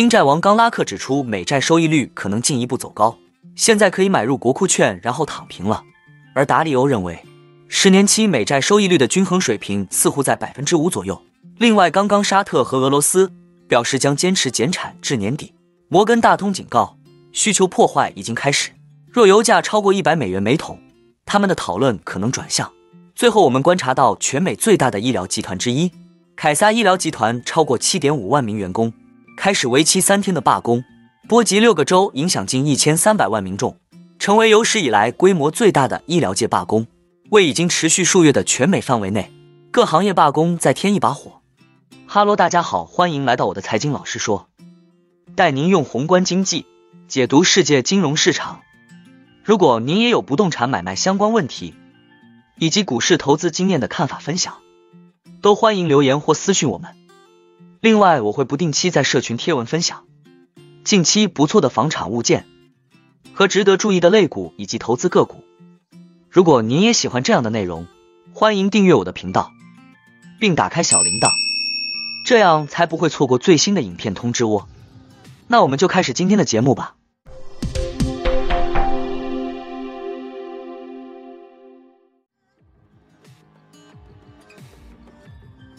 新债王冈拉克指出，美债收益率可能进一步走高，现在可以买入国库券，然后躺平了。而达里欧认为，十年期美债收益率的均衡水平似乎在百分之五左右。另外，刚刚沙特和俄罗斯表示将坚持减产至年底。摩根大通警告，需求破坏已经开始，若油价超过一百美元每桶，他们的讨论可能转向。最后，我们观察到全美最大的医疗集团之一凯撒医疗集团超过七点五万名员工。开始为期三天的罢工，波及六个州，影响近一千三百万民众，成为有史以来规模最大的医疗界罢工。为已经持续数月的全美范围内各行业罢工再添一把火。哈喽，大家好，欢迎来到我的财经老师说，带您用宏观经济解读世界金融市场。如果您也有不动产买卖相关问题，以及股市投资经验的看法分享，都欢迎留言或私讯我们。另外，我会不定期在社群贴文分享近期不错的房产物件和值得注意的类股以及投资个股。如果您也喜欢这样的内容，欢迎订阅我的频道，并打开小铃铛，这样才不会错过最新的影片通知哦。那我们就开始今天的节目吧。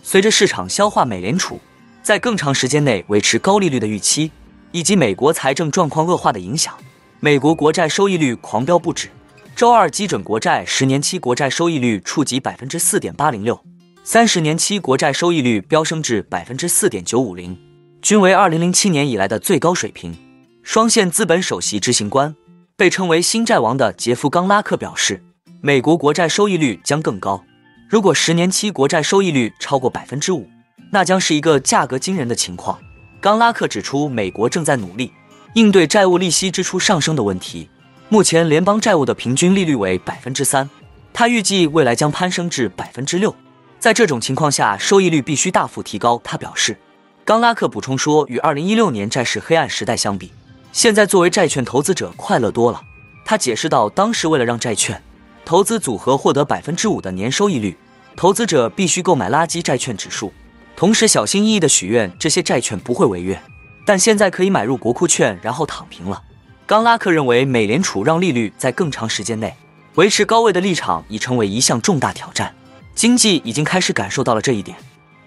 随着市场消化美联储。在更长时间内维持高利率的预期，以及美国财政状况恶化的影响，美国国债收益率狂飙不止。周二，基准国债十年期国债收益率触及百分之四点八零六，三十年期国债收益率飙升至百分之四点九五零，均为二零零七年以来的最高水平。双线资本首席执行官、被称为“新债王”的杰夫·冈拉克表示，美国国债收益率将更高。如果十年期国债收益率超过百分之五。那将是一个价格惊人的情况。冈拉克指出，美国正在努力应对债务利息支出上升的问题。目前，联邦债务的平均利率为百分之三，他预计未来将攀升至百分之六。在这种情况下，收益率必须大幅提高。他表示，冈拉克补充说，与二零一六年债市黑暗时代相比，现在作为债券投资者快乐多了。他解释到，当时为了让债券投资组合获得百分之五的年收益率，投资者必须购买垃圾债券指数。同时，小心翼翼地许愿这些债券不会违约，但现在可以买入国库券，然后躺平了。冈拉克认为，美联储让利率在更长时间内维持高位的立场已成为一项重大挑战，经济已经开始感受到了这一点。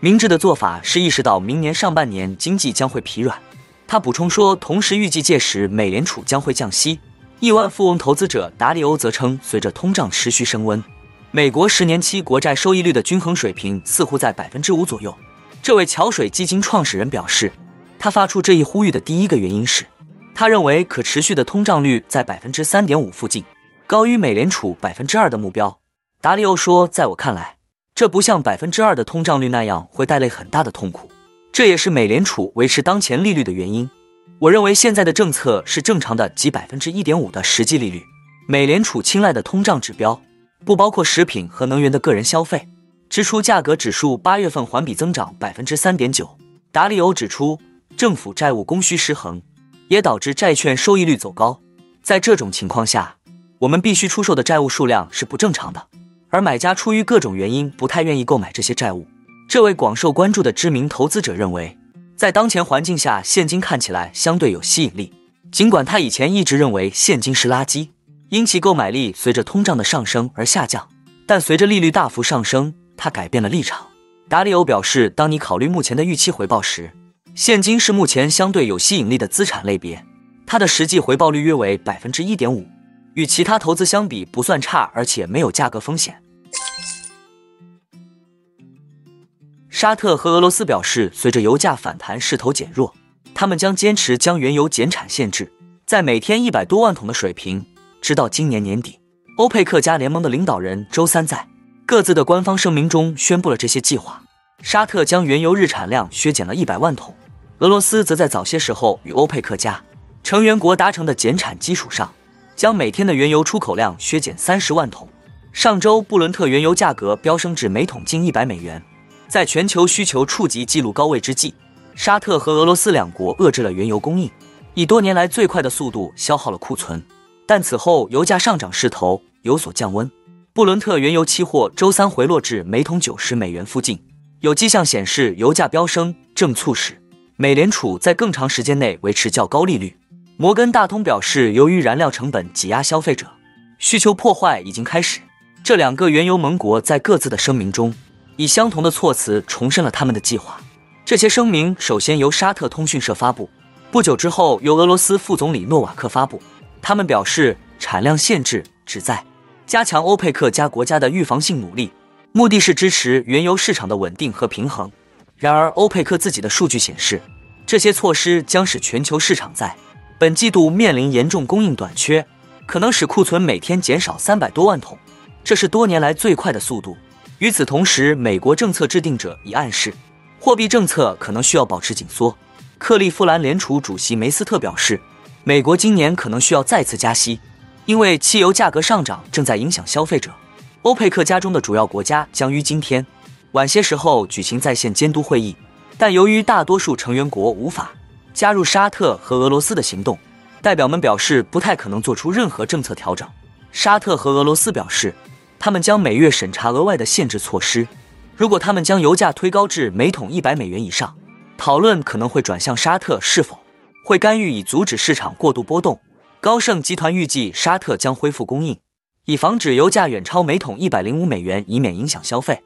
明智的做法是意识到明年上半年经济将会疲软。他补充说，同时预计届时美联储将会降息。亿万富翁投资者达里欧则称，随着通胀持续升温，美国十年期国债收益率的均衡水平似乎在百分之五左右。这位桥水基金创始人表示，他发出这一呼吁的第一个原因是，他认为可持续的通胀率在百分之三点五附近，高于美联储百分之二的目标。达里欧说：“在我看来，这不像百分之二的通胀率那样会带来很大的痛苦，这也是美联储维持当前利率的原因。我认为现在的政策是正常的，即百分之一点五的实际利率。美联储青睐的通胀指标不包括食品和能源的个人消费。”支出价格指数八月份环比增长百分之三点九。达里欧指出，政府债务供需失衡也导致债券收益率走高。在这种情况下，我们必须出售的债务数量是不正常的，而买家出于各种原因不太愿意购买这些债务。这位广受关注的知名投资者认为，在当前环境下，现金看起来相对有吸引力。尽管他以前一直认为现金是垃圾，因其购买力随着通胀的上升而下降，但随着利率大幅上升。他改变了立场。达里欧表示，当你考虑目前的预期回报时，现金是目前相对有吸引力的资产类别。它的实际回报率约为百分之一点五，与其他投资相比不算差，而且没有价格风险。沙特和俄罗斯表示，随着油价反弹势头减弱，他们将坚持将原油减产限制在每天一百多万桶的水平，直到今年年底。欧佩克加联盟的领导人周三在。各自的官方声明中宣布了这些计划。沙特将原油日产量削减了一百万桶，俄罗斯则在早些时候与欧佩克加成员国达成的减产基础上，将每天的原油出口量削减三十万桶。上周布伦特原油价格飙升至每桶近一百美元，在全球需求触及纪录高位之际，沙特和俄罗斯两国遏制了原油供应，以多年来最快的速度消耗了库存。但此后油价上涨势头有所降温。布伦特原油期货周三回落至每桶九十美元附近，有迹象显示油价飙升正促使美联储在更长时间内维持较高利率。摩根大通表示，由于燃料成本挤压消费者，需求破坏已经开始。这两个原油盟国在各自的声明中，以相同的措辞重申了他们的计划。这些声明首先由沙特通讯社发布，不久之后由俄罗斯副总理诺瓦克发布。他们表示，产量限制旨在加强欧佩克加国家的预防性努力，目的是支持原油市场的稳定和平衡。然而，欧佩克自己的数据显示，这些措施将使全球市场在本季度面临严重供应短缺，可能使库存每天减少三百多万桶。这是多年来最快的速度。与此同时，美国政策制定者已暗示，货币政策可能需要保持紧缩。克利夫兰联储主席梅斯特表示，美国今年可能需要再次加息，因为汽油价格上涨正在影响消费者。欧佩克家中的主要国家将于今天晚些时候举行在线监督会议，但由于大多数成员国无法加入沙特和俄罗斯的行动，代表们表示不太可能做出任何政策调整。沙特和俄罗斯表示。他们将每月审查额外的限制措施。如果他们将油价推高至每桶一百美元以上，讨论可能会转向沙特是否会干预以阻止市场过度波动。高盛集团预计沙特将恢复供应，以防止油价远超每桶一百零五美元，以免影响消费。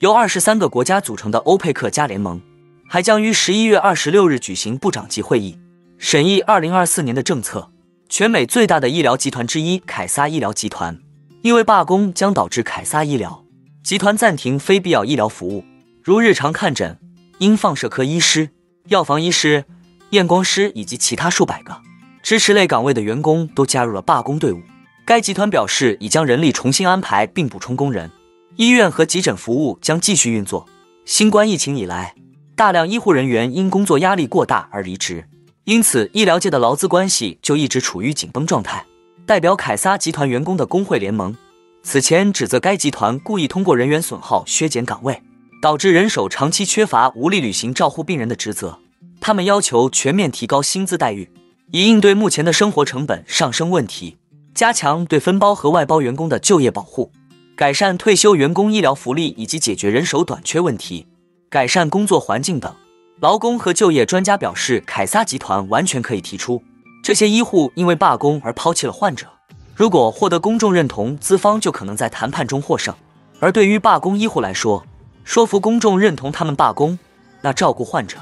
由二十三个国家组成的欧佩克加联盟还将于十一月二十六日举行部长级会议，审议二零二四年的政策。全美最大的医疗集团之一凯撒医疗集团，因为罢工将导致凯撒医疗集团暂停非必要医疗服务，如日常看诊、因放射科医师、药房医师、验光师以及其他数百个支持类岗位的员工都加入了罢工队伍。该集团表示已将人力重新安排并补充工人，医院和急诊服务将继续运作。新冠疫情以来，大量医护人员因工作压力过大而离职。因此，医疗界的劳资关系就一直处于紧绷状态。代表凯撒集团员工的工会联盟此前指责该集团故意通过人员损耗削减岗位，导致人手长期缺乏，无力履行照护病人的职责。他们要求全面提高薪资待遇，以应对目前的生活成本上升问题，加强对分包和外包员工的就业保护，改善退休员工医疗福利，以及解决人手短缺问题，改善工作环境等。劳工和就业专家表示，凯撒集团完全可以提出，这些医护因为罢工而抛弃了患者。如果获得公众认同，资方就可能在谈判中获胜。而对于罢工医护来说，说服公众认同他们罢工，那照顾患者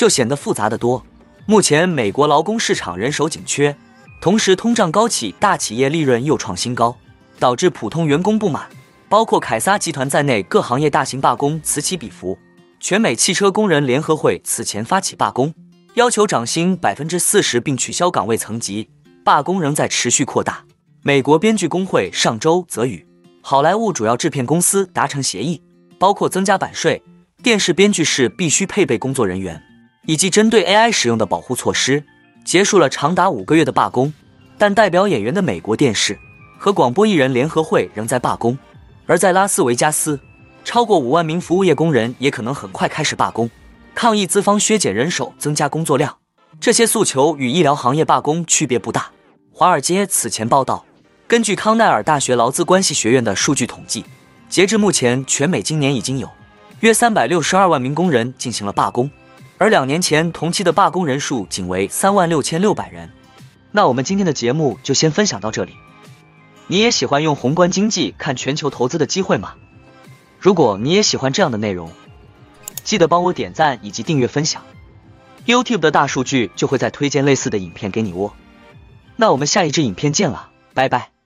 就显得复杂的多。目前美国劳工市场人手紧缺，同时通胀高企，大企业利润又创新高，导致普通员工不满，包括凯撒集团在内各行业大型罢工此起彼伏。全美汽车工人联合会此前发起罢工，要求涨薪百分之四十并取消岗位层级。罢工仍在持续扩大。美国编剧工会上周则与好莱坞主要制片公司达成协议，包括增加版税、电视编剧室必须配备工作人员，以及针对 AI 使用的保护措施，结束了长达五个月的罢工。但代表演员的美国电视和广播艺人联合会仍在罢工，而在拉斯维加斯。超过五万名服务业工人也可能很快开始罢工，抗议资方削减人手、增加工作量。这些诉求与医疗行业罢工区别不大。华尔街此前报道，根据康奈尔大学劳资关系学院的数据统计，截至目前，全美今年已经有约三百六十二万名工人进行了罢工，而两年前同期的罢工人数仅为三万六千六百人。那我们今天的节目就先分享到这里。你也喜欢用宏观经济看全球投资的机会吗？如果你也喜欢这样的内容，记得帮我点赞以及订阅分享，YouTube 的大数据就会再推荐类似的影片给你哦。那我们下一支影片见了，拜拜。